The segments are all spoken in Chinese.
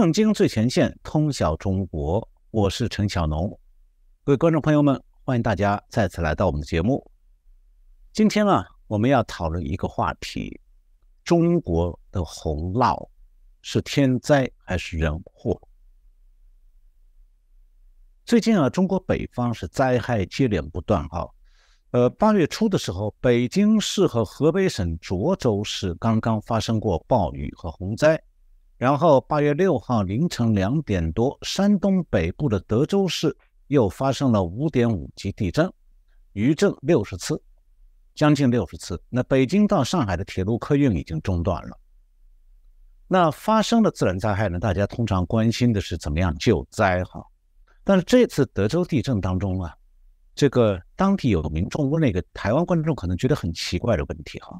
正经最前线，通晓中国，我是陈小农。各位观众朋友们，欢迎大家再次来到我们的节目。今天啊，我们要讨论一个话题：中国的洪涝是天灾还是人祸？最近啊，中国北方是灾害接连不断啊。呃，八月初的时候，北京市和河北省涿州市刚刚发生过暴雨和洪灾。然后八月六号凌晨两点多，山东北部的德州市又发生了五点五级地震，余震六十次，将近六十次。那北京到上海的铁路客运已经中断了。那发生了自然灾害呢？大家通常关心的是怎么样救灾哈。但是这次德州地震当中啊，这个当地有民众问了一个台湾观众可能觉得很奇怪的问题哈，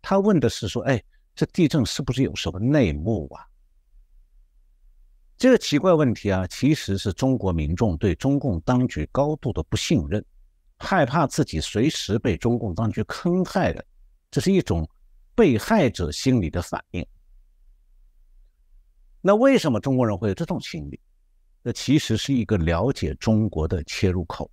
他问的是说，哎，这地震是不是有什么内幕啊？这个奇怪问题啊，其实是中国民众对中共当局高度的不信任，害怕自己随时被中共当局坑害的，这是一种被害者心理的反应。那为什么中国人会有这种心理？这其实是一个了解中国的切入口。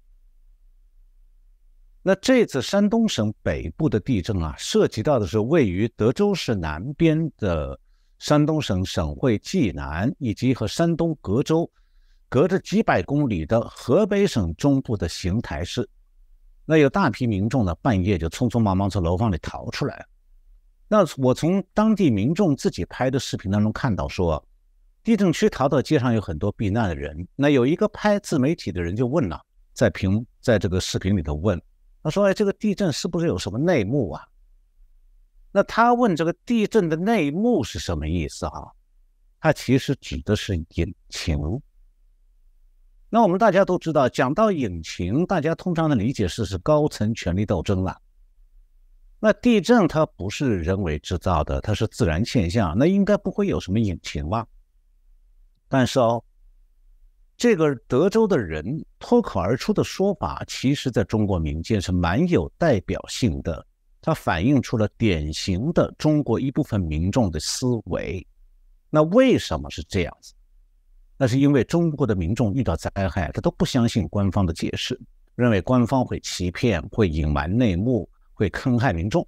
那这次山东省北部的地震啊，涉及到的是位于德州市南边的。山东省省会济南，以及和山东隔州隔着几百公里的河北省中部的邢台市，那有大批民众呢，半夜就匆匆忙忙从楼房里逃出来。那我从当地民众自己拍的视频当中看到，说地震区逃到街上有很多避难的人。那有一个拍自媒体的人就问了，在屏在这个视频里头问，他说：“哎，这个地震是不是有什么内幕啊？”那他问这个地震的内幕是什么意思啊？他其实指的是引擎。那我们大家都知道，讲到引擎，大家通常的理解是是高层权力斗争了。那地震它不是人为制造的，它是自然现象，那应该不会有什么引擎吧？但是哦，这个德州的人脱口而出的说法，其实在中国民间是蛮有代表性的。它反映出了典型的中国一部分民众的思维。那为什么是这样子？那是因为中国的民众遇到灾害，他都不相信官方的解释，认为官方会欺骗、会隐瞒内幕、会坑害民众。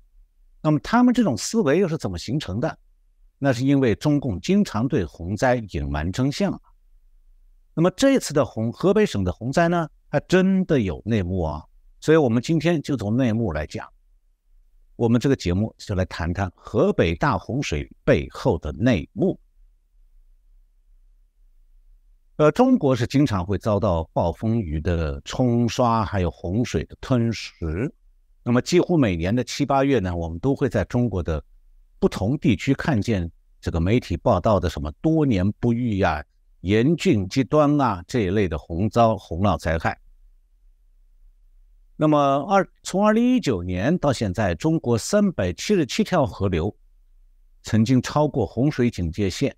那么他们这种思维又是怎么形成的？那是因为中共经常对洪灾隐瞒真相。那么这次的洪河北省的洪灾呢，还真的有内幕啊！所以我们今天就从内幕来讲。我们这个节目就来谈谈河北大洪水背后的内幕。呃，中国是经常会遭到暴风雨的冲刷，还有洪水的吞噬。那么，几乎每年的七八月呢，我们都会在中国的不同地区看见这个媒体报道的什么多年不遇呀、严峻极端啊这一类的洪灾、洪涝灾害。那么二从二零一九年到现在，中国三百七十七条河流曾经超过洪水警戒线。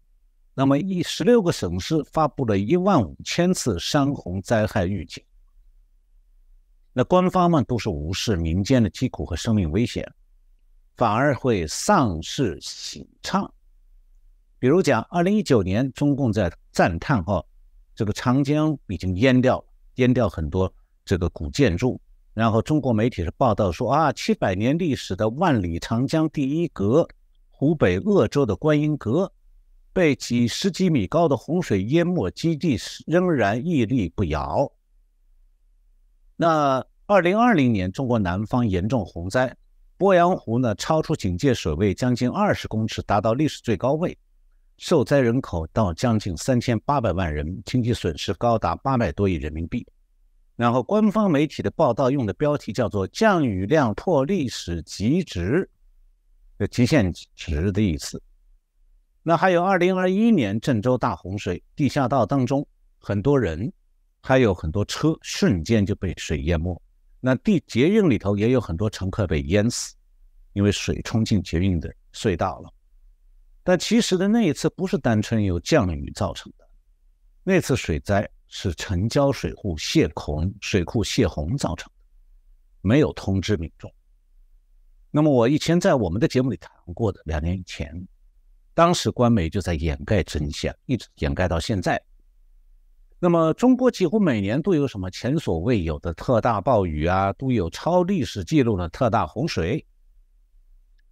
那么一十六个省市发布了一万五千次山洪灾害预警。那官方们都是无视民间的疾苦和生命危险，反而会丧事喜唱。比如讲，二零一九年，中共在赞叹哈，这个长江已经淹掉了，淹掉很多这个古建筑。然后中国媒体是报道说啊，七百年历史的万里长江第一阁——湖北鄂州的观音阁，被几十几米高的洪水淹没，基地仍然屹立不摇。那二零二零年，中国南方严重洪灾，鄱阳湖呢超出警戒水位将近二十公尺，达到历史最高位，受灾人口到将近三千八百万人，经济损失高达八百多亿人民币。然后，官方媒体的报道用的标题叫做“降雨量破历史极值”，的极限值的意思。那还有2021年郑州大洪水，地下道当中很多人，还有很多车瞬间就被水淹没。那地捷运里头也有很多乘客被淹死，因为水冲进捷运的隧道了。但其实的那一次不是单纯由降雨造成的，那次水灾。是城郊水库泄洪，水库泄洪造成的，没有通知民众。那么我以前在我们的节目里谈过的，两年以前，当时官媒就在掩盖真相，一直掩盖到现在。那么，中国几乎每年都有什么前所未有的特大暴雨啊，都有超历史记录的特大洪水，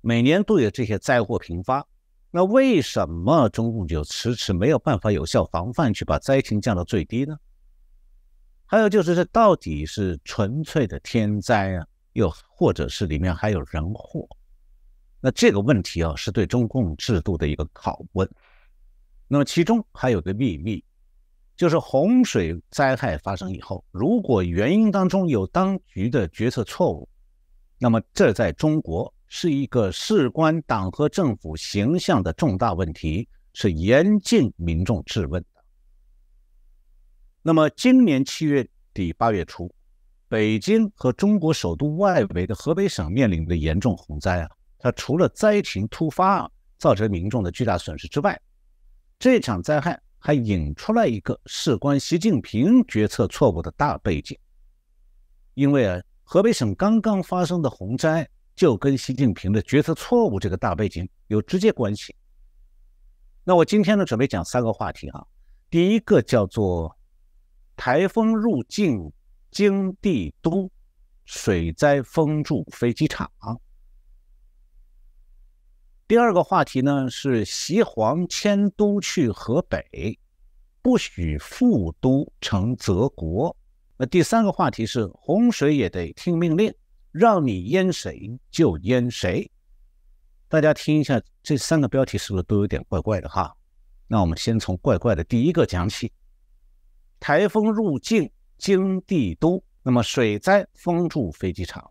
每年都有这些灾祸频发。那为什么中共就迟迟没有办法有效防范，去把灾情降到最低呢？还有就是，这到底是纯粹的天灾啊，又或者是里面还有人祸？那这个问题啊，是对中共制度的一个拷问。那么其中还有个秘密。就是洪水灾害发生以后，如果原因当中有当局的决策错误，那么这在中国是一个事关党和政府形象的重大问题，是严禁民众质问的。那么今年七月底八月初，北京和中国首都外围的河北省面临的严重洪灾啊，它除了灾情突发造成民众的巨大损失之外，这场灾害。还引出来一个事关习近平决策错误的大背景，因为啊，河北省刚刚发生的洪灾就跟习近平的决策错误这个大背景有直接关系。那我今天呢，准备讲三个话题哈。第一个叫做台风入境京帝都，水灾封住飞机场。第二个话题呢是西黄迁都去河北，不许复都成泽国。那第三个话题是洪水也得听命令，让你淹谁就淹谁。大家听一下，这三个标题是不是都有点怪怪的哈？那我们先从怪怪的第一个讲起：台风入境京帝都，那么水灾封住飞机场。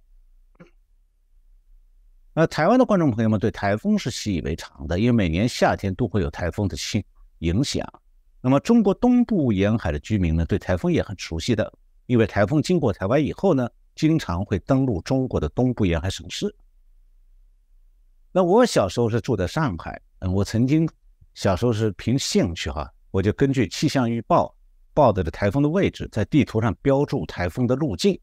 那台湾的观众朋友们对台风是习以为常的，因为每年夏天都会有台风的影影响。那么中国东部沿海的居民呢，对台风也很熟悉的，因为台风经过台湾以后呢，经常会登陆中国的东部沿海省市。那我小时候是住在上海，嗯，我曾经小时候是凭兴趣哈，我就根据气象预报报的这台风的位置，在地图上标注台风的路径，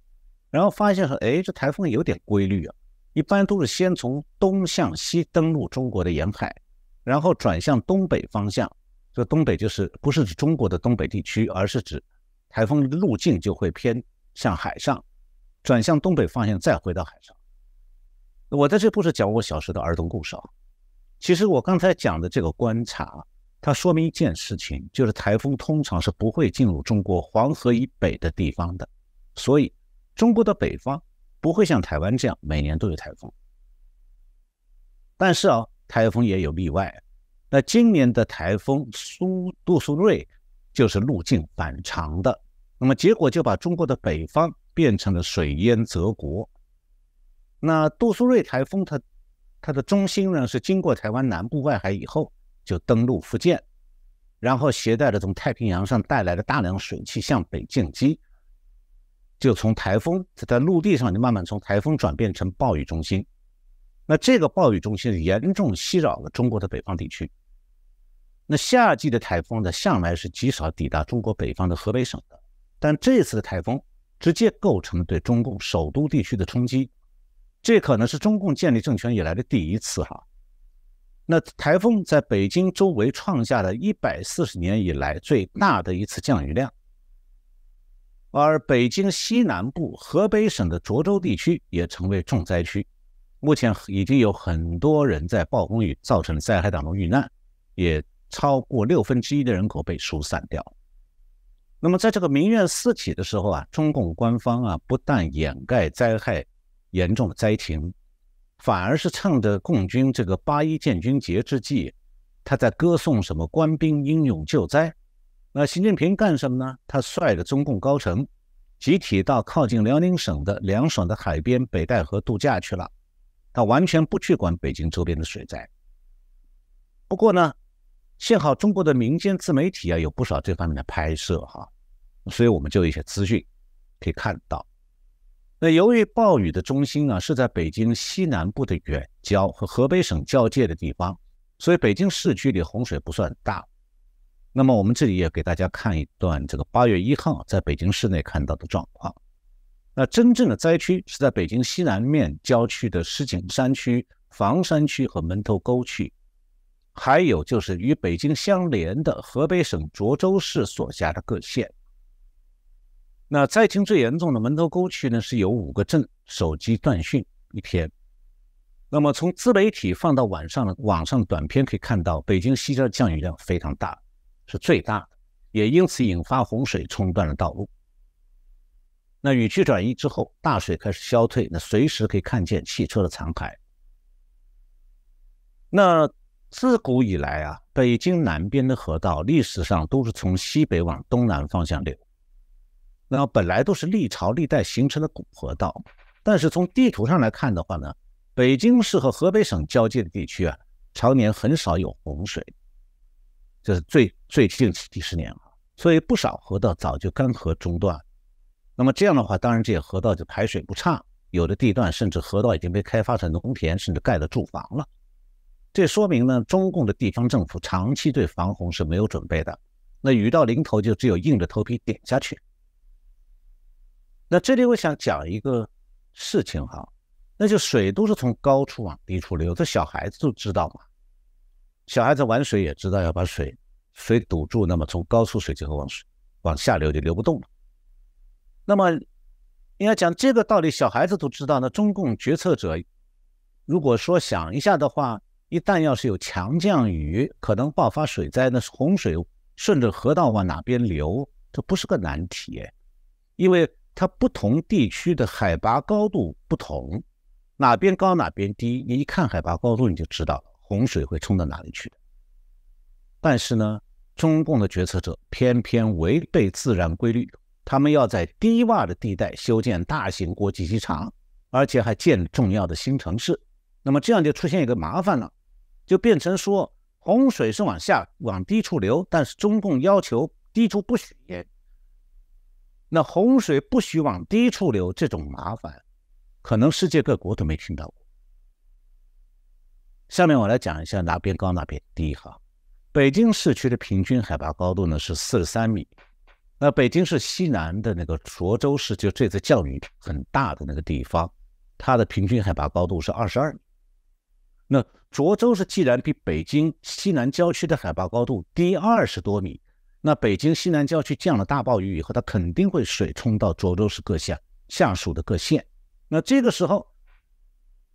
然后发现说，哎，这台风有点规律啊。一般都是先从东向西登陆中国的沿海，然后转向东北方向。这东北就是不是指中国的东北地区，而是指台风的路径就会偏向海上，转向东北方向再回到海上。我在这不是讲我小时候的儿童故事啊。其实我刚才讲的这个观察，它说明一件事情，就是台风通常是不会进入中国黄河以北的地方的，所以中国的北方。不会像台湾这样每年都有台风，但是啊，台风也有例外。那今年的台风苏杜苏芮就是路径反常的，那么结果就把中国的北方变成了水淹泽国。那杜苏芮台风它它的中心呢是经过台湾南部外海以后就登陆福建，然后携带了从太平洋上带来的大量水汽向北进击。就从台风在陆地上就慢慢从台风转变成暴雨中心，那这个暴雨中心严重袭扰了中国的北方地区。那夏季的台风呢，向来是极少抵达中国北方的河北省的，但这次的台风直接构成了对中共首都地区的冲击，这可能是中共建立政权以来的第一次哈。那台风在北京周围创下了一百四十年以来最大的一次降雨量。而北京西南部、河北省的涿州地区也成为重灾区，目前已经有很多人在暴风雨造成的灾害当中遇难，也超过六分之一的人口被疏散掉。那么，在这个民怨四起的时候啊，中共官方啊不但掩盖灾害严重的灾情，反而是趁着共军这个八一建军节之际，他在歌颂什么官兵英勇救灾。那习近平干什么呢？他率着中共高层集体到靠近辽宁省的凉爽的海边北戴河度假去了，他完全不去管北京周边的水灾。不过呢，幸好中国的民间自媒体啊有不少这方面的拍摄哈，所以我们就有一些资讯可以看到。那由于暴雨的中心啊是在北京西南部的远郊和河北省交界的地方，所以北京市区里洪水不算大。那么我们这里也给大家看一段这个八月一号在北京市内看到的状况。那真正的灾区是在北京西南面郊区的石景山区、房山区和门头沟区。还有就是与北京相连的河北省涿州市所辖的各县。那灾情最严重的门头沟区呢，是有五个镇手机断讯一天。那么从自媒体放到网上的网上短片可以看到，北京西郊降雨量非常大，是最大的，也因此引发洪水冲断了道路。那雨区转移之后，大水开始消退，那随时可以看见汽车的残骸。那自古以来啊，北京南边的河道历史上都是从西北往东南方向流。那本来都是历朝历代形成的古河道，但是从地图上来看的话呢，北京市和河北省交界的地区啊，常年很少有洪水，这是最最近几十年啊，所以不少河道早就干涸中断。那么这样的话，当然这些河道就排水不畅，有的地段甚至河道已经被开发成农田，甚至盖了住房了。这说明呢，中共的地方政府长期对防洪是没有准备的，那雨到临头就只有硬着头皮顶下去。那这里我想讲一个事情哈，那就水都是从高处往低处流，这小孩子都知道嘛。小孩子玩水也知道要把水水堵住，那么从高处水就会往水往下流，就流不动了。那么应该讲这个道理，小孩子都知道。那中共决策者如果说想一下的话，一旦要是有强降雨，可能爆发水灾，那是洪水顺着河道往哪边流，这不是个难题，因为。它不同地区的海拔高度不同，哪边高哪边低，你一看海拔高度你就知道，洪水会冲到哪里去的。但是呢，中共的决策者偏偏违背自然规律，他们要在低洼的地带修建大型国际机场，而且还建重要的新城市。那么这样就出现一个麻烦了，就变成说洪水是往下往低处流，但是中共要求低处不许淹。那洪水不许往低处流，这种麻烦，可能世界各国都没听到过。下面我来讲一下哪边高哪边低哈。北京市区的平均海拔高度呢是四十三米，那北京市西南的那个涿州市，就这次降雨很大的那个地方，它的平均海拔高度是二十二米。那涿州市既然比北京西南郊区的海拔高度低二十多米。那北京西南郊区降了大暴雨以后，它肯定会水冲到涿州市各县下属的各县。那这个时候，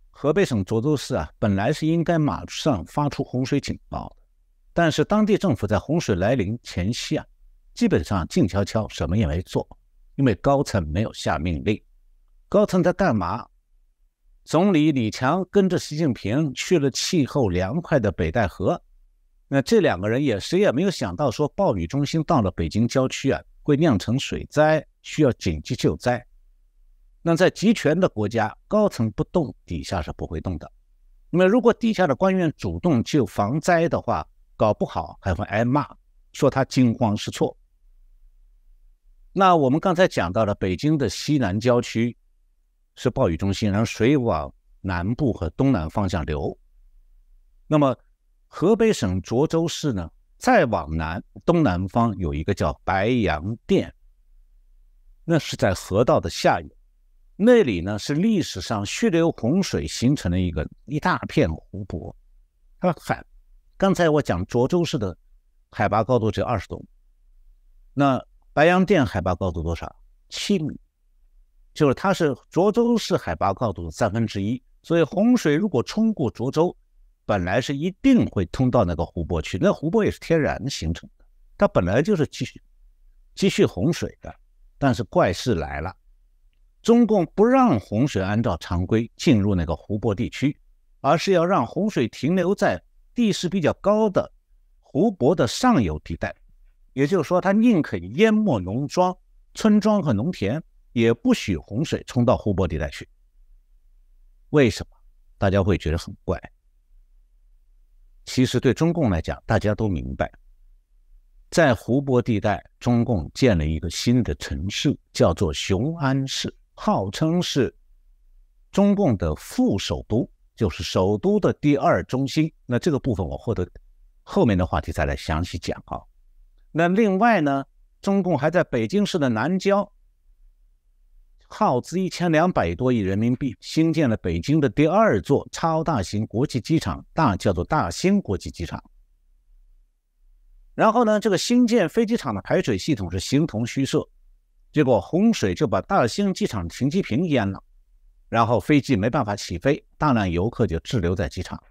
河北省涿州市啊，本来是应该马上发出洪水警报的，但是当地政府在洪水来临前夕啊，基本上静悄悄，什么也没做，因为高层没有下命令。高层在干嘛？总理李强跟着习近平去了气候凉快的北戴河。那这两个人也谁也没有想到，说暴雨中心到了北京郊区啊，会酿成水灾，需要紧急救灾。那在集权的国家，高层不动，底下是不会动的。那么如果地下的官员主动救防灾的话，搞不好还会挨骂，说他惊慌失措。那我们刚才讲到了北京的西南郊区是暴雨中心，然后水往南部和东南方向流。那么。河北省涿州市呢，再往南东南方有一个叫白洋淀，那是在河道的下游，那里呢是历史上蓄留洪水形成的一个一大片湖泊。它海，刚才我讲涿州市的海拔高度只有二十多米，那白洋淀海拔高度多少？七米，就是它是涿州市海拔高度的三分之一，所以洪水如果冲过涿州。本来是一定会通到那个湖泊去，那湖泊也是天然形成的，它本来就是积蓄积蓄洪水的。但是怪事来了，中共不让洪水按照常规进入那个湖泊地区，而是要让洪水停留在地势比较高的湖泊的上游地带，也就是说，它宁可淹没农庄、村庄和农田，也不许洪水冲到湖泊地带去。为什么？大家会觉得很怪。其实对中共来讲，大家都明白，在湖泊地带，中共建了一个新的城市，叫做雄安市，号称是中共的副首都，就是首都的第二中心。那这个部分我获得后面的话题再来详细讲啊。那另外呢，中共还在北京市的南郊。耗资一千两百多亿人民币兴建了北京的第二座超大型国际机场，大叫做大兴国际机场。然后呢，这个新建飞机场的排水系统是形同虚设，结果洪水就把大兴机场停机坪淹了，然后飞机没办法起飞，大量游客就滞留在机场。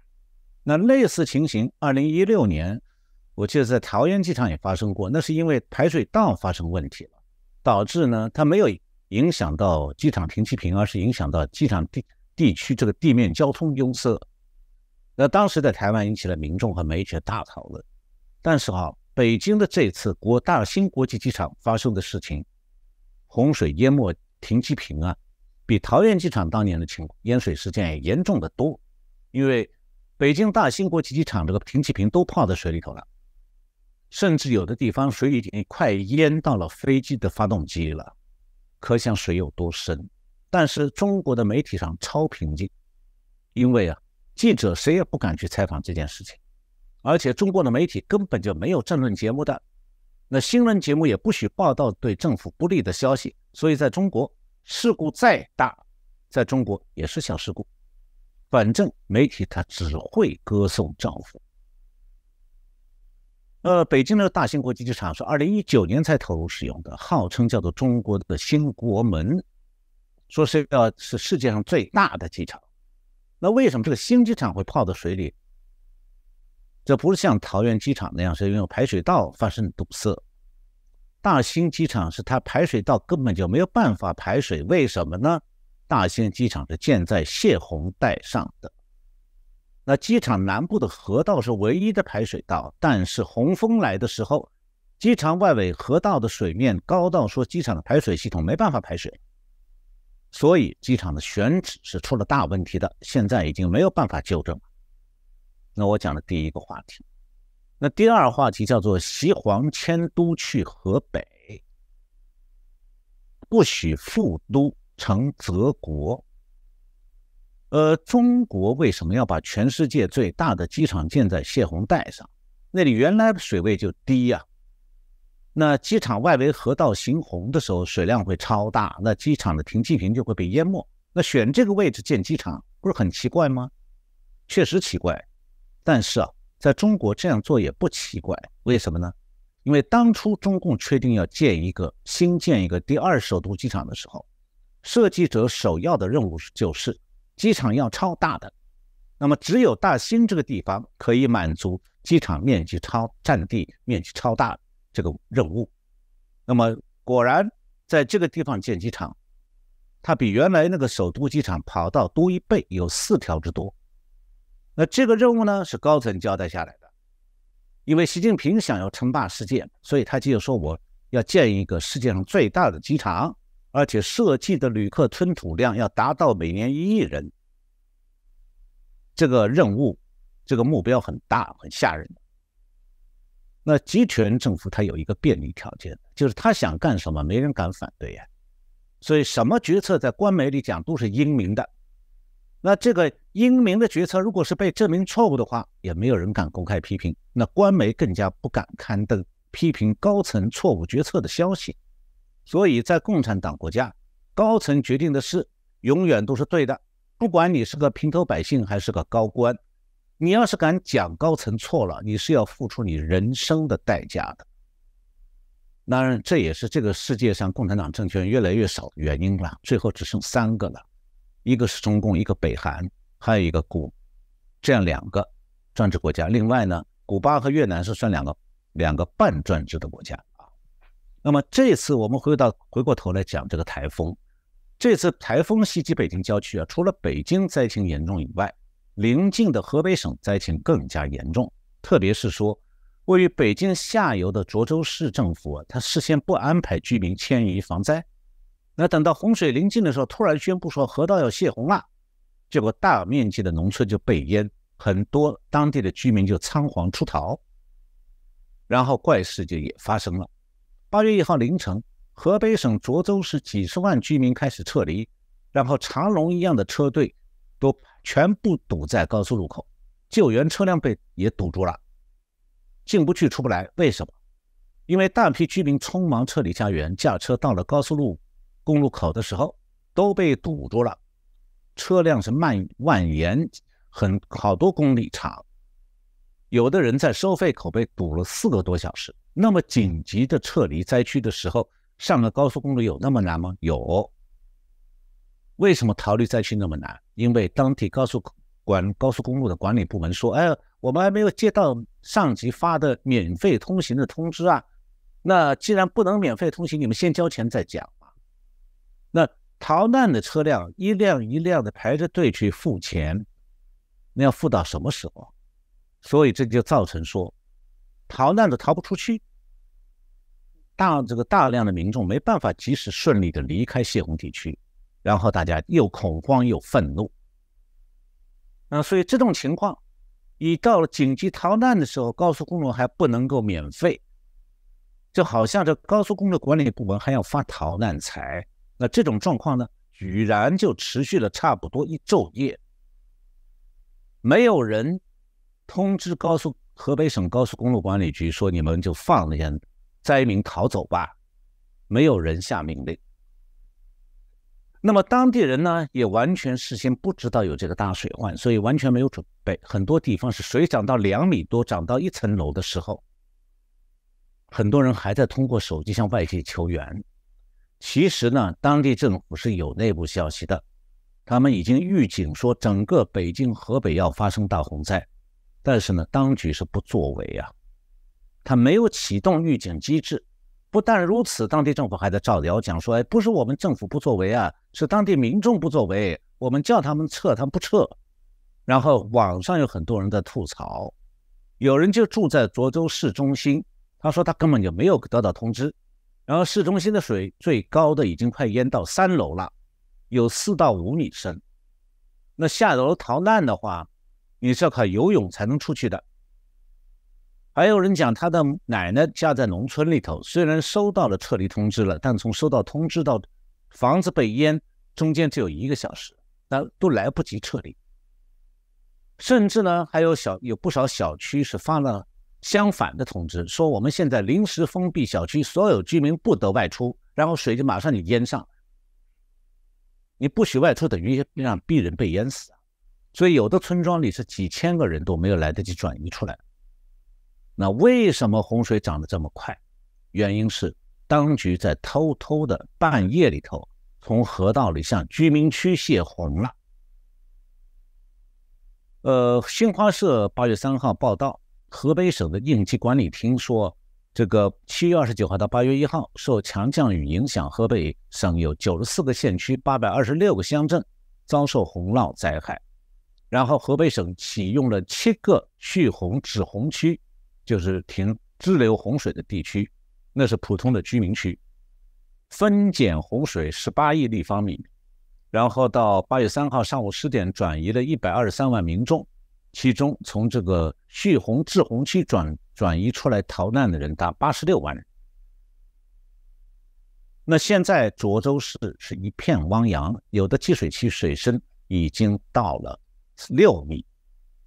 那类似情形，二零一六年我记得在桃园机场也发生过，那是因为排水道发生问题了，导致呢它没有影响到机场停机坪，而是影响到机场地地区这个地面交通拥塞。那当时在台湾引起了民众和媒体的大讨论。但是哈，北京的这次国大兴国际机场发生的事情，洪水淹没停机坪啊，比桃园机场当年的情况淹水事件也严重的多。因为北京大兴国际机场这个停机坪都泡在水里头了，甚至有的地方水已经快淹到了飞机的发动机了，可想水有多深。但是中国的媒体上超平静，因为啊。记者谁也不敢去采访这件事情，而且中国的媒体根本就没有政论节目的，那新闻节目也不许报道对政府不利的消息，所以在中国事故再大，在中国也是小事故，反正媒体它只会歌颂政府。呃，北京的大兴国际机场是二零一九年才投入使用的，号称叫做中国的新国门，说是要是世界上最大的机场。那为什么这个新机场会泡到水里？这不是像桃园机场那样是因为排水道发生堵塞。大兴机场是它排水道根本就没有办法排水，为什么呢？大兴机场是建在泄洪带上的，那机场南部的河道是唯一的排水道，但是洪峰来的时候，机场外围河道的水面高到说机场的排水系统没办法排水。所以机场的选址是出了大问题的，现在已经没有办法纠正了。那我讲的第一个话题，那第二话题叫做西黄迁都去河北，不许复都成泽国。呃，中国为什么要把全世界最大的机场建在泄洪带上？那里原来水位就低呀。那机场外围河道行洪的时候，水量会超大，那机场的停机坪就会被淹没。那选这个位置建机场，不是很奇怪吗？确实奇怪，但是啊，在中国这样做也不奇怪。为什么呢？因为当初中共确定要建一个新建一个第二首都机场的时候，设计者首要的任务就是机场要超大的。那么只有大兴这个地方可以满足机场面积超、占地面积超大。这个任务，那么果然在这个地方建机场，它比原来那个首都机场跑道多一倍，有四条之多。那这个任务呢是高层交代下来的，因为习近平想要称霸世界，所以他就说我要建一个世界上最大的机场，而且设计的旅客吞吐量要达到每年一亿人。这个任务，这个目标很大，很吓人。那集权政府它有一个便利条件，就是他想干什么，没人敢反对呀。所以什么决策在官媒里讲都是英明的。那这个英明的决策，如果是被证明错误的话，也没有人敢公开批评。那官媒更加不敢刊登批评高层错误决策的消息。所以在共产党国家，高层决定的事永远都是对的，不管你是个平头百姓还是个高官。你要是敢讲高层错了，你是要付出你人生的代价的。当然，这也是这个世界上共产党政权越来越少的原因了。最后只剩三个了，一个是中共，一个北韩，还有一个古，这样两个专制国家。另外呢，古巴和越南是算两个两个半专制的国家。那么这次我们回到回过头来讲这个台风，这次台风袭击北京郊区啊，除了北京灾情严重以外，邻近的河北省灾情更加严重，特别是说位于北京下游的涿州市政府啊，他事先不安排居民迁移防灾，那等到洪水临近的时候，突然宣布说河道要泄洪了，结果大面积的农村就被淹，很多当地的居民就仓皇出逃，然后怪事就也发生了。八月一号凌晨，河北省涿州市几十万居民开始撤离，然后长龙一样的车队都。全部堵在高速路口，救援车辆被也堵住了，进不去出不来。为什么？因为大批居民匆忙撤离家园，驾车到了高速路公路口的时候都被堵住了，车辆是蔓蜿蜒很好多公里长。有的人在收费口被堵了四个多小时。那么紧急的撤离灾区的时候，上了高速公路有那么难吗？有。为什么逃离灾区那么难？因为当地高速管高速公路的管理部门说：“哎，我们还没有接到上级发的免费通行的通知啊。那既然不能免费通行，你们先交钱再讲嘛。”那逃难的车辆一辆一辆的排着队去付钱，那要付到什么时候？所以这就造成说，逃难的逃不出去，大这个大量的民众没办法及时顺利的离开泄洪地区，然后大家又恐慌又愤怒，那所以这种情况，一到了紧急逃难的时候，高速公路还不能够免费，就好像这高速公路管理部门还要发逃难财，那这种状况呢，居然就持续了差不多一昼夜，没有人。通知高速河北省高速公路管理局说：“你们就放那些灾民逃走吧。”没有人下命令。那么当地人呢，也完全事先不知道有这个大水患，所以完全没有准备。很多地方是水涨到两米多，涨到一层楼的时候，很多人还在通过手机向外界求援。其实呢，当地政府是有内部消息的，他们已经预警说，整个北京、河北要发生大洪灾。但是呢，当局是不作为啊，他没有启动预警机制。不但如此，当地政府还在造谣讲说：“哎，不是我们政府不作为啊，是当地民众不作为。我们叫他们撤，他们不撤。”然后网上有很多人在吐槽，有人就住在涿州市中心，他说他根本就没有得到通知。然后市中心的水最高的已经快淹到三楼了，有四到五米深。那下楼逃难的话，你是要靠游泳才能出去的。还有人讲，他的奶奶家在农村里头，虽然收到了撤离通知了，但从收到通知到房子被淹，中间只有一个小时，那都来不及撤离。甚至呢，还有小有不少小区是发了相反的通知，说我们现在临时封闭小区，所有居民不得外出，然后水就马上就淹上。你不许外出，等于让逼人被淹死啊！所以有的村庄里是几千个人都没有来得及转移出来。那为什么洪水涨得这么快？原因是当局在偷偷的半夜里头从河道里向居民区泄洪了。呃，新华社八月三号报道，河北省的应急管理厅说，这个七月二十九号到八月一号，受强降雨影响，河北省有九十四个县区、八百二十六个乡镇遭受洪涝灾害。然后河北省启用了七个蓄洪止洪区，就是停支流洪水的地区，那是普通的居民区，分减洪水十八亿立方米。然后到八月三号上午十点，转移了一百二十三万民众，其中从这个蓄洪滞洪区转转移出来逃难的人达八十六万人。那现在涿州市是一片汪洋，有的积水区水深已经到了。六米，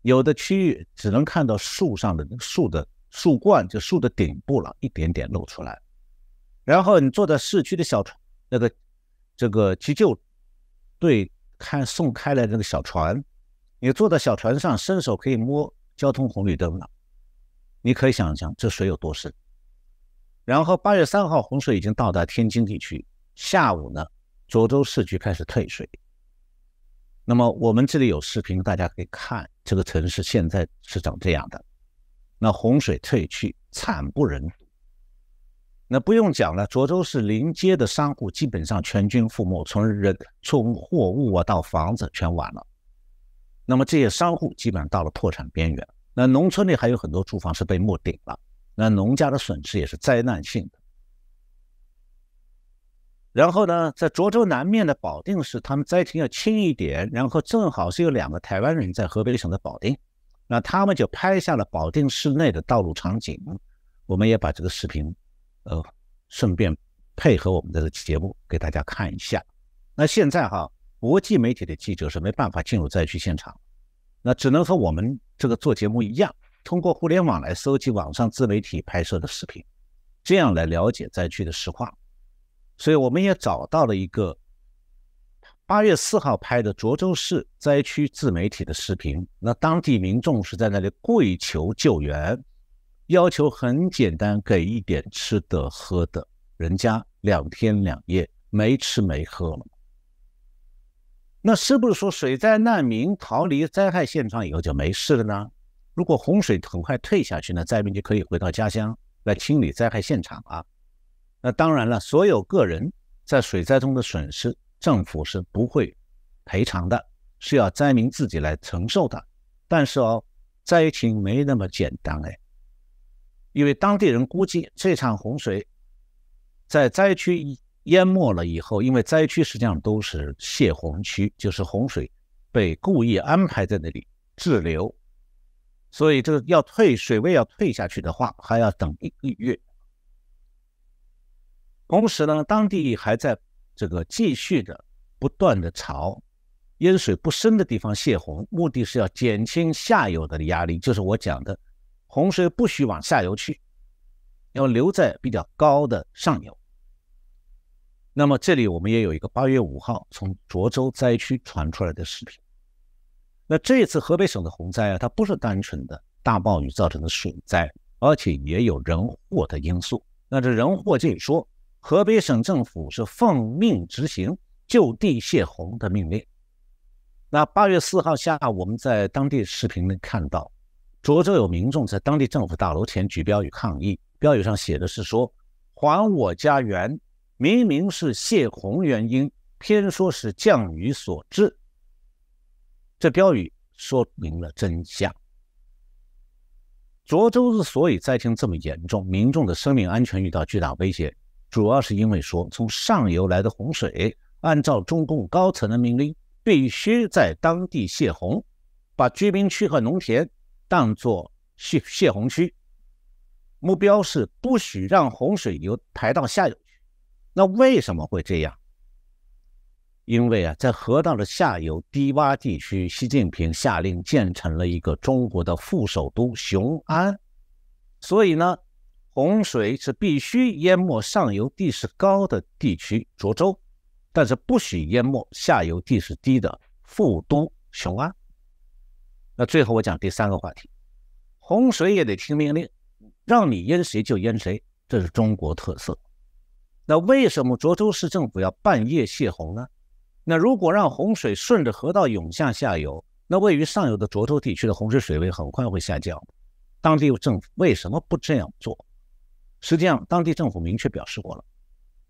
有的区域只能看到树上的树的树冠，就树的顶部了，一点点露出来。然后你坐在市区的小船，那个这个急救队开送开来那个小船，你坐在小船上，伸手可以摸交通红绿灯了。你可以想象这水有多深。然后八月三号洪水已经到达天津地区，下午呢，涿州市区开始退水。那么我们这里有视频，大家可以看这个城市现在是长这样的。那洪水退去，惨不忍睹。那不用讲了，涿州市临街的商户基本上全军覆没，从人、从货物啊到房子全完了。那么这些商户基本上到了破产边缘。那农村里还有很多住房是被没顶了，那农家的损失也是灾难性的。然后呢，在涿州南面的保定市，他们灾情要轻一点。然后正好是有两个台湾人在河北省的保定，那他们就拍下了保定市内的道路场景。我们也把这个视频，呃，顺便配合我们的节目给大家看一下。那现在哈，国际媒体的记者是没办法进入灾区现场，那只能和我们这个做节目一样，通过互联网来搜集网上自媒体拍摄的视频，这样来了解灾区的实况。所以我们也找到了一个八月四号拍的涿州市灾区自媒体的视频，那当地民众是在那里跪求救援，要求很简单，给一点吃的喝的，人家两天两夜没吃没喝了。那是不是说水灾难民逃离灾害现场以后就没事了呢？如果洪水很快退下去呢，灾民就可以回到家乡来清理灾害现场啊？那当然了，所有个人在水灾中的损失，政府是不会赔偿的，是要灾民自己来承受的。但是哦，灾情没那么简单哎，因为当地人估计这场洪水在灾区。淹没了以后，因为灾区实际上都是泄洪区，就是洪水被故意安排在那里滞留，所以这个要退水位要退下去的话，还要等一个月。同时呢，当地还在这个继续的不断的朝淹水不深的地方泄洪，目的是要减轻下游的压力，就是我讲的洪水不许往下游去，要留在比较高的上游。那么这里我们也有一个八月五号从涿州灾区传出来的视频。那这次河北省的洪灾啊，它不是单纯的大暴雨造成的水灾，而且也有人祸的因素。那这人祸这一说，河北省政府是奉命执行就地泄洪的命令。那八月四号下午，我们在当地视频里看到，涿州有民众在当地政府大楼前举标语抗议，标语上写的是说：“还我家园。”明明是泄洪原因，偏说是降雨所致。这标语说明了真相。涿州之所以灾情这么严重，民众的生命安全遇到巨大威胁，主要是因为说从上游来的洪水，按照中共高层的命令，必须在当地泄洪，把居民区和农田当作泄泄洪区，目标是不许让洪水流排到下游去。那为什么会这样？因为啊，在河道的下游低洼地区，习近平下令建成了一个中国的副首都雄安，所以呢，洪水是必须淹没上游地势高的地区涿州，但是不许淹没下游地势低的富都雄安。那最后我讲第三个话题，洪水也得听命令，让你淹谁就淹谁，这是中国特色。那为什么涿州市政府要半夜泄洪呢？那如果让洪水顺着河道涌向下游，那位于上游的涿州地区的洪水水位很快会下降。当地政府为什么不这样做？实际上，当地政府明确表示过了，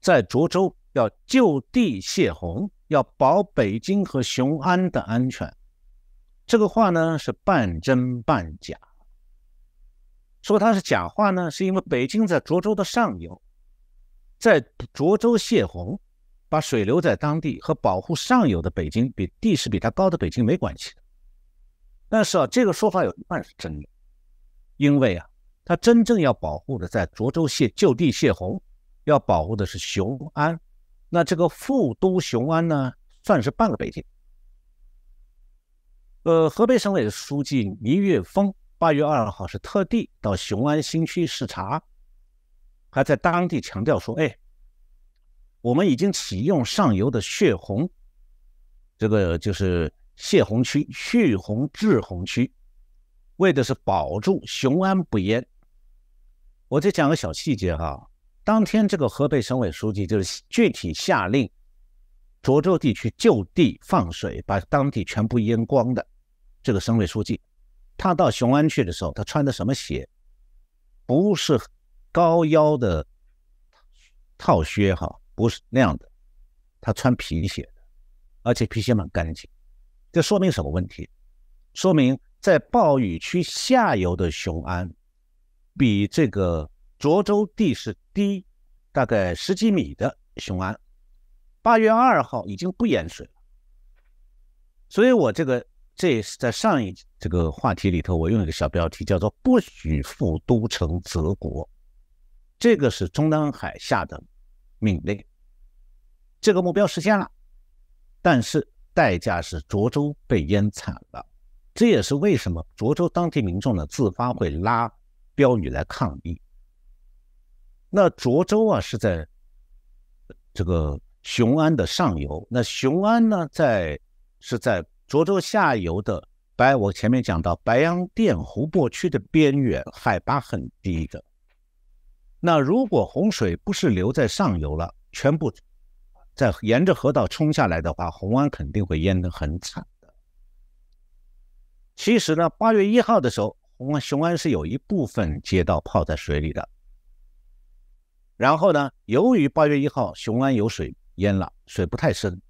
在涿州要就地泄洪，要保北京和雄安的安全。这个话呢是半真半假。说它是假话呢，是因为北京在涿州的上游。在涿州泄洪，把水留在当地和保护上游的北京比地势比它高的北京没关系的。但是啊，这个说法有一半是真的，因为啊，它真正要保护的在涿州泄就地泄洪，要保护的是雄安。那这个副都雄安呢，算是半个北京。呃，河北省委书记倪岳峰八月二号是特地到雄安新区视察。还在当地强调说：“哎，我们已经启用上游的泄洪，这个就是泄洪区、蓄洪滞洪区，为的是保住雄安不淹。”我再讲个小细节哈，当天这个河北省委书记就是具体下令涿州地区就地放水，把当地全部淹光的这个省委书记，他到雄安去的时候，他穿的什么鞋？不是。高腰的套靴哈，不是那样的，他穿皮鞋的，而且皮鞋蛮干净。这说明什么问题？说明在暴雨区下游的雄安，比这个涿州地势低大概十几米的雄安，八月二号已经不淹水了。所以我这个这也是在上一这个话题里头，我用一个小标题叫做“不许复都城泽国”。这个是中南海下的命令，这个目标实现了，但是代价是涿州被淹惨了。这也是为什么涿州当地民众呢自发会拉标语来抗议。那涿州啊是在这个雄安的上游。那雄安呢，在是在涿州下游的白，我前面讲到白洋淀湖泊区的边缘，海拔很低的。那如果洪水不是留在上游了，全部在沿着河道冲下来的话，红安肯定会淹得很惨的。其实呢，八月一号的时候，红雄安是有一部分街道泡在水里的。然后呢，由于八月一号雄安有水淹了，水不太深。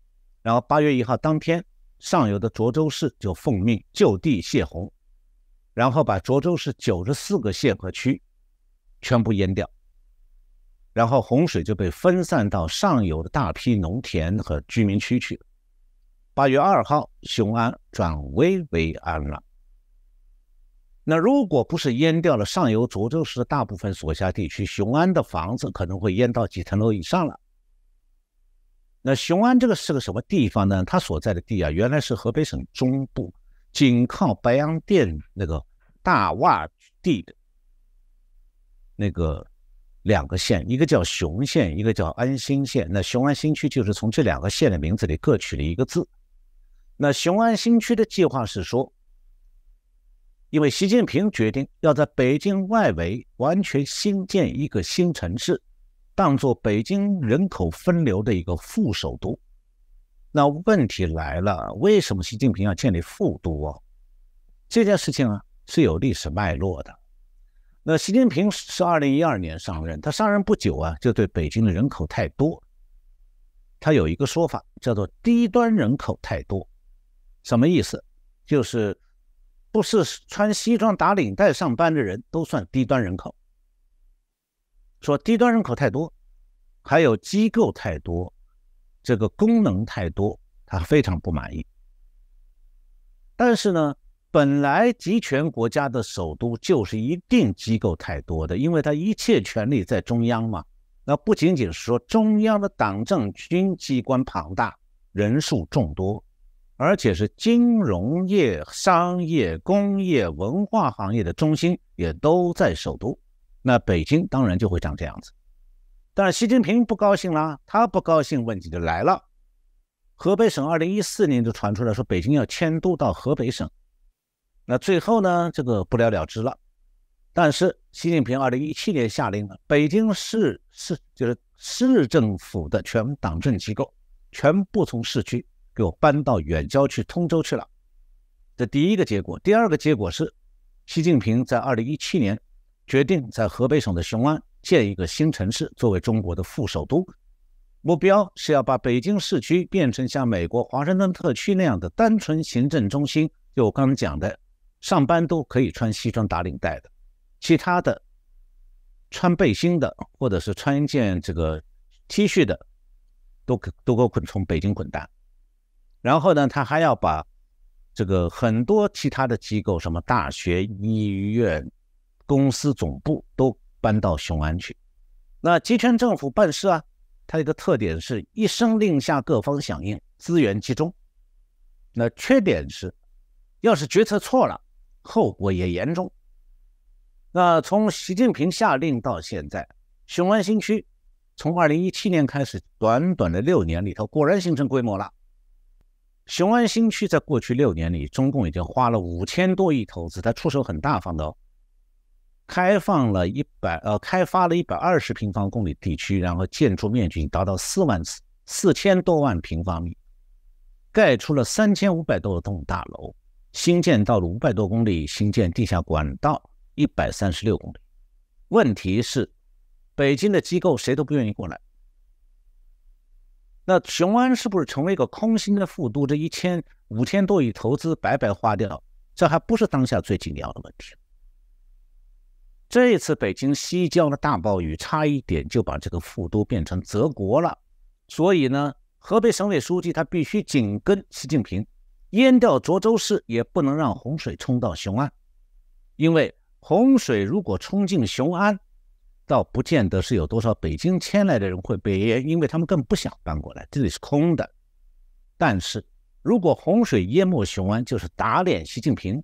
然后八月一号当天，上游的涿州市就奉命就地泄洪，然后把涿州市九十四个县和区全部淹掉。然后洪水就被分散到上游的大批农田和居民区去。八月二号，雄安转危为安了。那如果不是淹掉了上游涿州市大部分所辖地区，雄安的房子可能会淹到几层楼以上了。那雄安这个是个什么地方呢？它所在的地啊，原来是河北省中部，紧靠白洋淀那个大洼地的那个。两个县，一个叫雄县，一个叫安新县。那雄安新区就是从这两个县的名字里各取了一个字。那雄安新区的计划是说，因为习近平决定要在北京外围完全新建一个新城市，当做北京人口分流的一个副首都。那问题来了，为什么习近平要建立副都哦？这件事情啊是有历史脉络的。那习近平是二零一二年上任，他上任不久啊，就对北京的人口太多，他有一个说法叫做“低端人口太多”，什么意思？就是不是穿西装打领带上班的人都算低端人口，说低端人口太多，还有机构太多，这个功能太多，他非常不满意。但是呢？本来集权国家的首都就是一定机构太多的，因为它一切权力在中央嘛。那不仅仅是说中央的党政军机关庞大，人数众多，而且是金融业、商业、工业、文化行业的中心也都在首都。那北京当然就会长这样子。但是习近平不高兴啦，他不高兴，问题就来了。河北省二零一四年就传出来说，北京要迁都到河北省。那最后呢，这个不了了之了。但是习近平二零一七年下令了，北京市市就是市政府的全党政机构全部从市区给我搬到远郊区通州去了。这第一个结果，第二个结果是，习近平在二零一七年决定在河北省的雄安建一个新城市，作为中国的副首都，目标是要把北京市区变成像美国华盛顿特区那样的单纯行政中心。就我刚刚讲的。上班都可以穿西装打领带的，其他的穿背心的，或者是穿一件这个 T 恤的，都可都给我滚从北京滚蛋。然后呢，他还要把这个很多其他的机构，什么大学、医院、公司总部都搬到雄安去。那集权政府办事啊，它一个特点是一声令下，各方响应，资源集中。那缺点是，要是决策错了。后果也严重。那从习近平下令到现在，雄安新区从二零一七年开始，短短的六年里头，果然形成规模了。雄安新区在过去六年里，中共已经花了五千多亿投资，他出手很大方的哦，开放了一百呃，开发了一百二十平方公里地区，然后建筑面积达到四万四四千多万平方米，盖出了三千五百多栋大楼。新建道路五百多公里，新建地下管道一百三十六公里。问题是，北京的机构谁都不愿意过来。那雄安是不是成为一个空心的副都？这一千五千多亿投资白白花掉，这还不是当下最紧要的问题。这一次北京西郊的大暴雨，差一点就把这个副都变成泽国了。所以呢，河北省委书记他必须紧跟习近平。淹掉涿州市，也不能让洪水冲到雄安，因为洪水如果冲进雄安，倒不见得是有多少北京迁来的人会被淹，因为他们更不想搬过来，这里是空的。但是如果洪水淹没雄安，就是打脸习近平，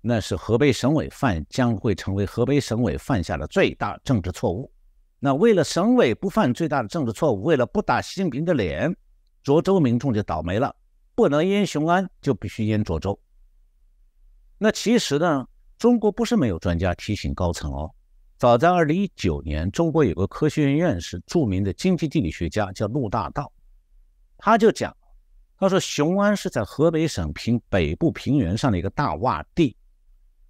那是河北省委犯将会成为河北省委犯下的最大政治错误。那为了省委不犯最大的政治错误，为了不打习近平的脸，涿州民众就倒霉了，不能淹雄安，就必须淹涿州。那其实呢，中国不是没有专家提醒高层哦。早在二零一九年，中国有个科学院院士，著名的经济地理学家叫陆大道，他就讲，他说雄安是在河北省平北部平原上的一个大洼地，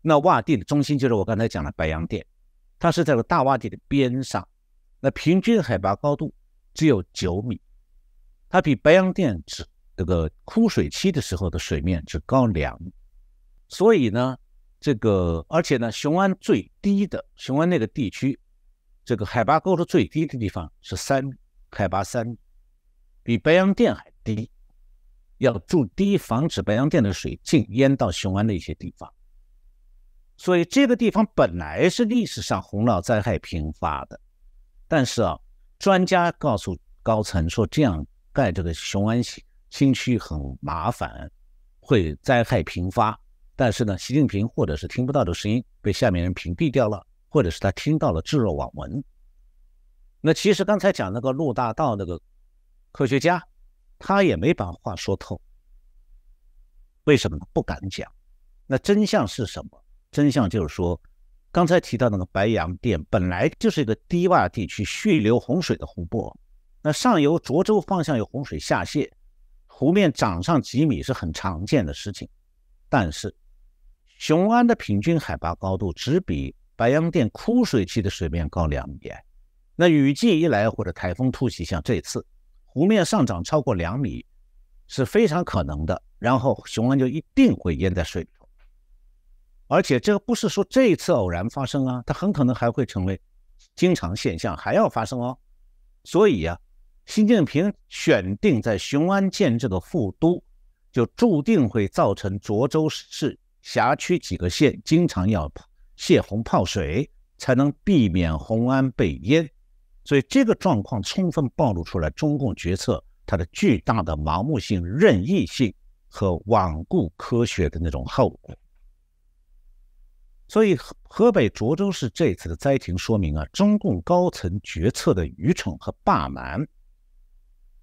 那洼地的中心就是我刚才讲的白洋淀，它是在个大洼地的边上，那平均海拔高度只有九米，它比白洋淀只这个枯水期的时候的水面只高两米，所以呢。这个，而且呢，雄安最低的雄安那个地区，这个海拔高度最低的地方是三米，海拔三米，比白洋淀还低，要筑堤防止白洋淀的水进淹到雄安的一些地方。所以这个地方本来是历史上洪涝灾害频发的，但是啊，专家告诉高层说这样盖这个雄安新新区很麻烦，会灾害频发。但是呢，习近平或者是听不到的声音被下面人屏蔽掉了，或者是他听到了置若罔闻。那其实刚才讲那个陆大道那个科学家，他也没把话说透。为什么？不敢讲。那真相是什么？真相就是说，刚才提到那个白洋淀本来就是一个低洼地区蓄流洪水的湖泊，那上游涿州方向有洪水下泄，湖面涨上几米是很常见的事情，但是。雄安的平均海拔高度只比白洋淀枯水期的水面高两米，那雨季一来或者台风突袭，像这次湖面上涨超过两米是非常可能的，然后雄安就一定会淹在水里头。而且这不是说这一次偶然发生啊，它很可能还会成为经常现象，还要发生哦。所以呀，习近平选定在雄安建这个副都，就注定会造成涿州市。辖区几个县经常要泄洪泡水，才能避免洪安被淹，所以这个状况充分暴露出来中共决策它的巨大的盲目性、任意性和罔顾科学的那种后果。所以河北涿州市这次的灾情说明啊，中共高层决策的愚蠢和霸蛮，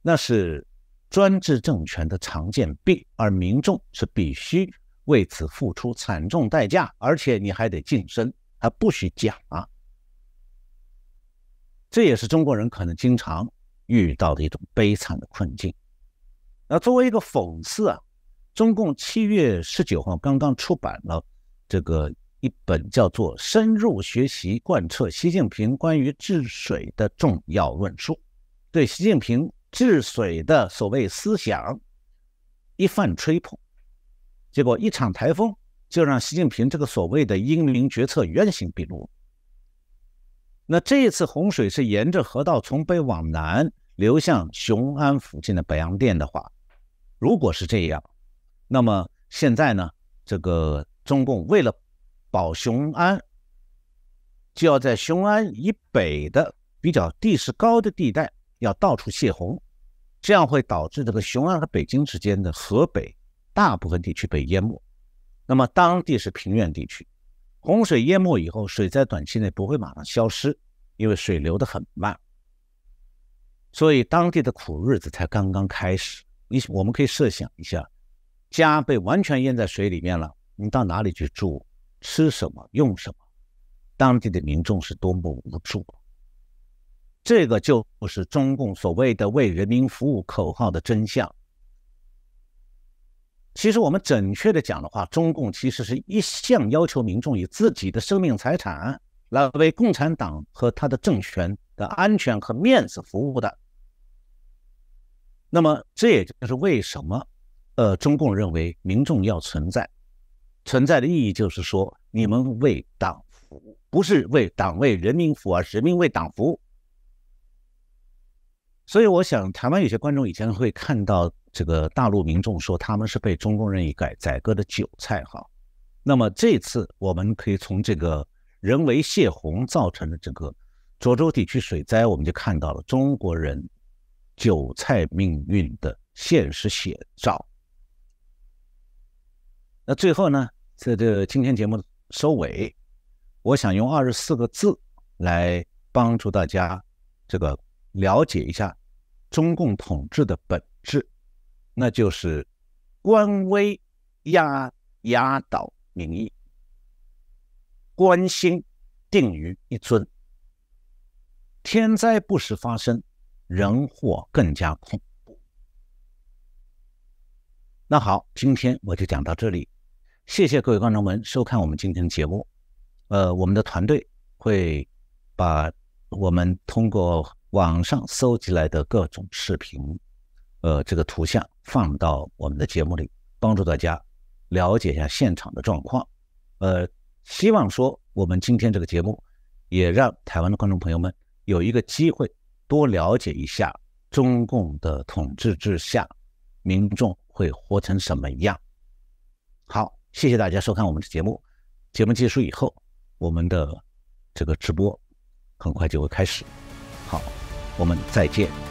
那是专制政权的常见病，而民众是必须。为此付出惨重代价，而且你还得晋升，还不许讲啊！这也是中国人可能经常遇到的一种悲惨的困境。那作为一个讽刺啊，中共七月十九号刚刚出版了这个一本叫做《深入学习贯彻习近平关于治水的重要论述》，对习近平治水的所谓思想一番吹捧。结果一场台风就让习近平这个所谓的英明决策原形毕露。那这一次洪水是沿着河道从北往南流向雄安附近的白洋淀的话，如果是这样，那么现在呢，这个中共为了保雄安，就要在雄安以北的比较地势高的地带要到处泄洪，这样会导致这个雄安和北京之间的河北。大部分地区被淹没，那么当地是平原地区，洪水淹没以后，水在短期内不会马上消失，因为水流得很慢，所以当地的苦日子才刚刚开始。你我们可以设想一下，家被完全淹在水里面了，你到哪里去住？吃什么？用什么？当地的民众是多么无助。这个就不是中共所谓的为人民服务口号的真相。其实我们准确的讲的话，中共其实是一向要求民众以自己的生命财产来为共产党和他的政权的安全和面子服务的。那么，这也就是为什么，呃，中共认为民众要存在，存在的意义就是说，你们为党服务，不是为党为人民服务，而是人民为党服务。所以，我想台湾有些观众以前会看到这个大陆民众说他们是被中共任意改宰割的韭菜哈。那么这次我们可以从这个人为泄洪造成的这个涿州地区水灾，我们就看到了中国人韭菜命运的现实写照。那最后呢，在这今天节目收尾，我想用二十四个字来。帮助大家这个了解一下中共统治的本质，那就是官威压压倒民意，官心定于一尊，天灾不时发生，人祸更加恐怖。那好，今天我就讲到这里，谢谢各位观众们收看我们今天的节目。呃，我们的团队会把我们通过网上搜集来的各种视频，呃，这个图像放到我们的节目里，帮助大家了解一下现场的状况。呃，希望说我们今天这个节目也让台湾的观众朋友们有一个机会多了解一下中共的统治之下民众会活成什么样。好，谢谢大家收看我们的节目。节目结束以后。我们的这个直播很快就会开始，好，我们再见。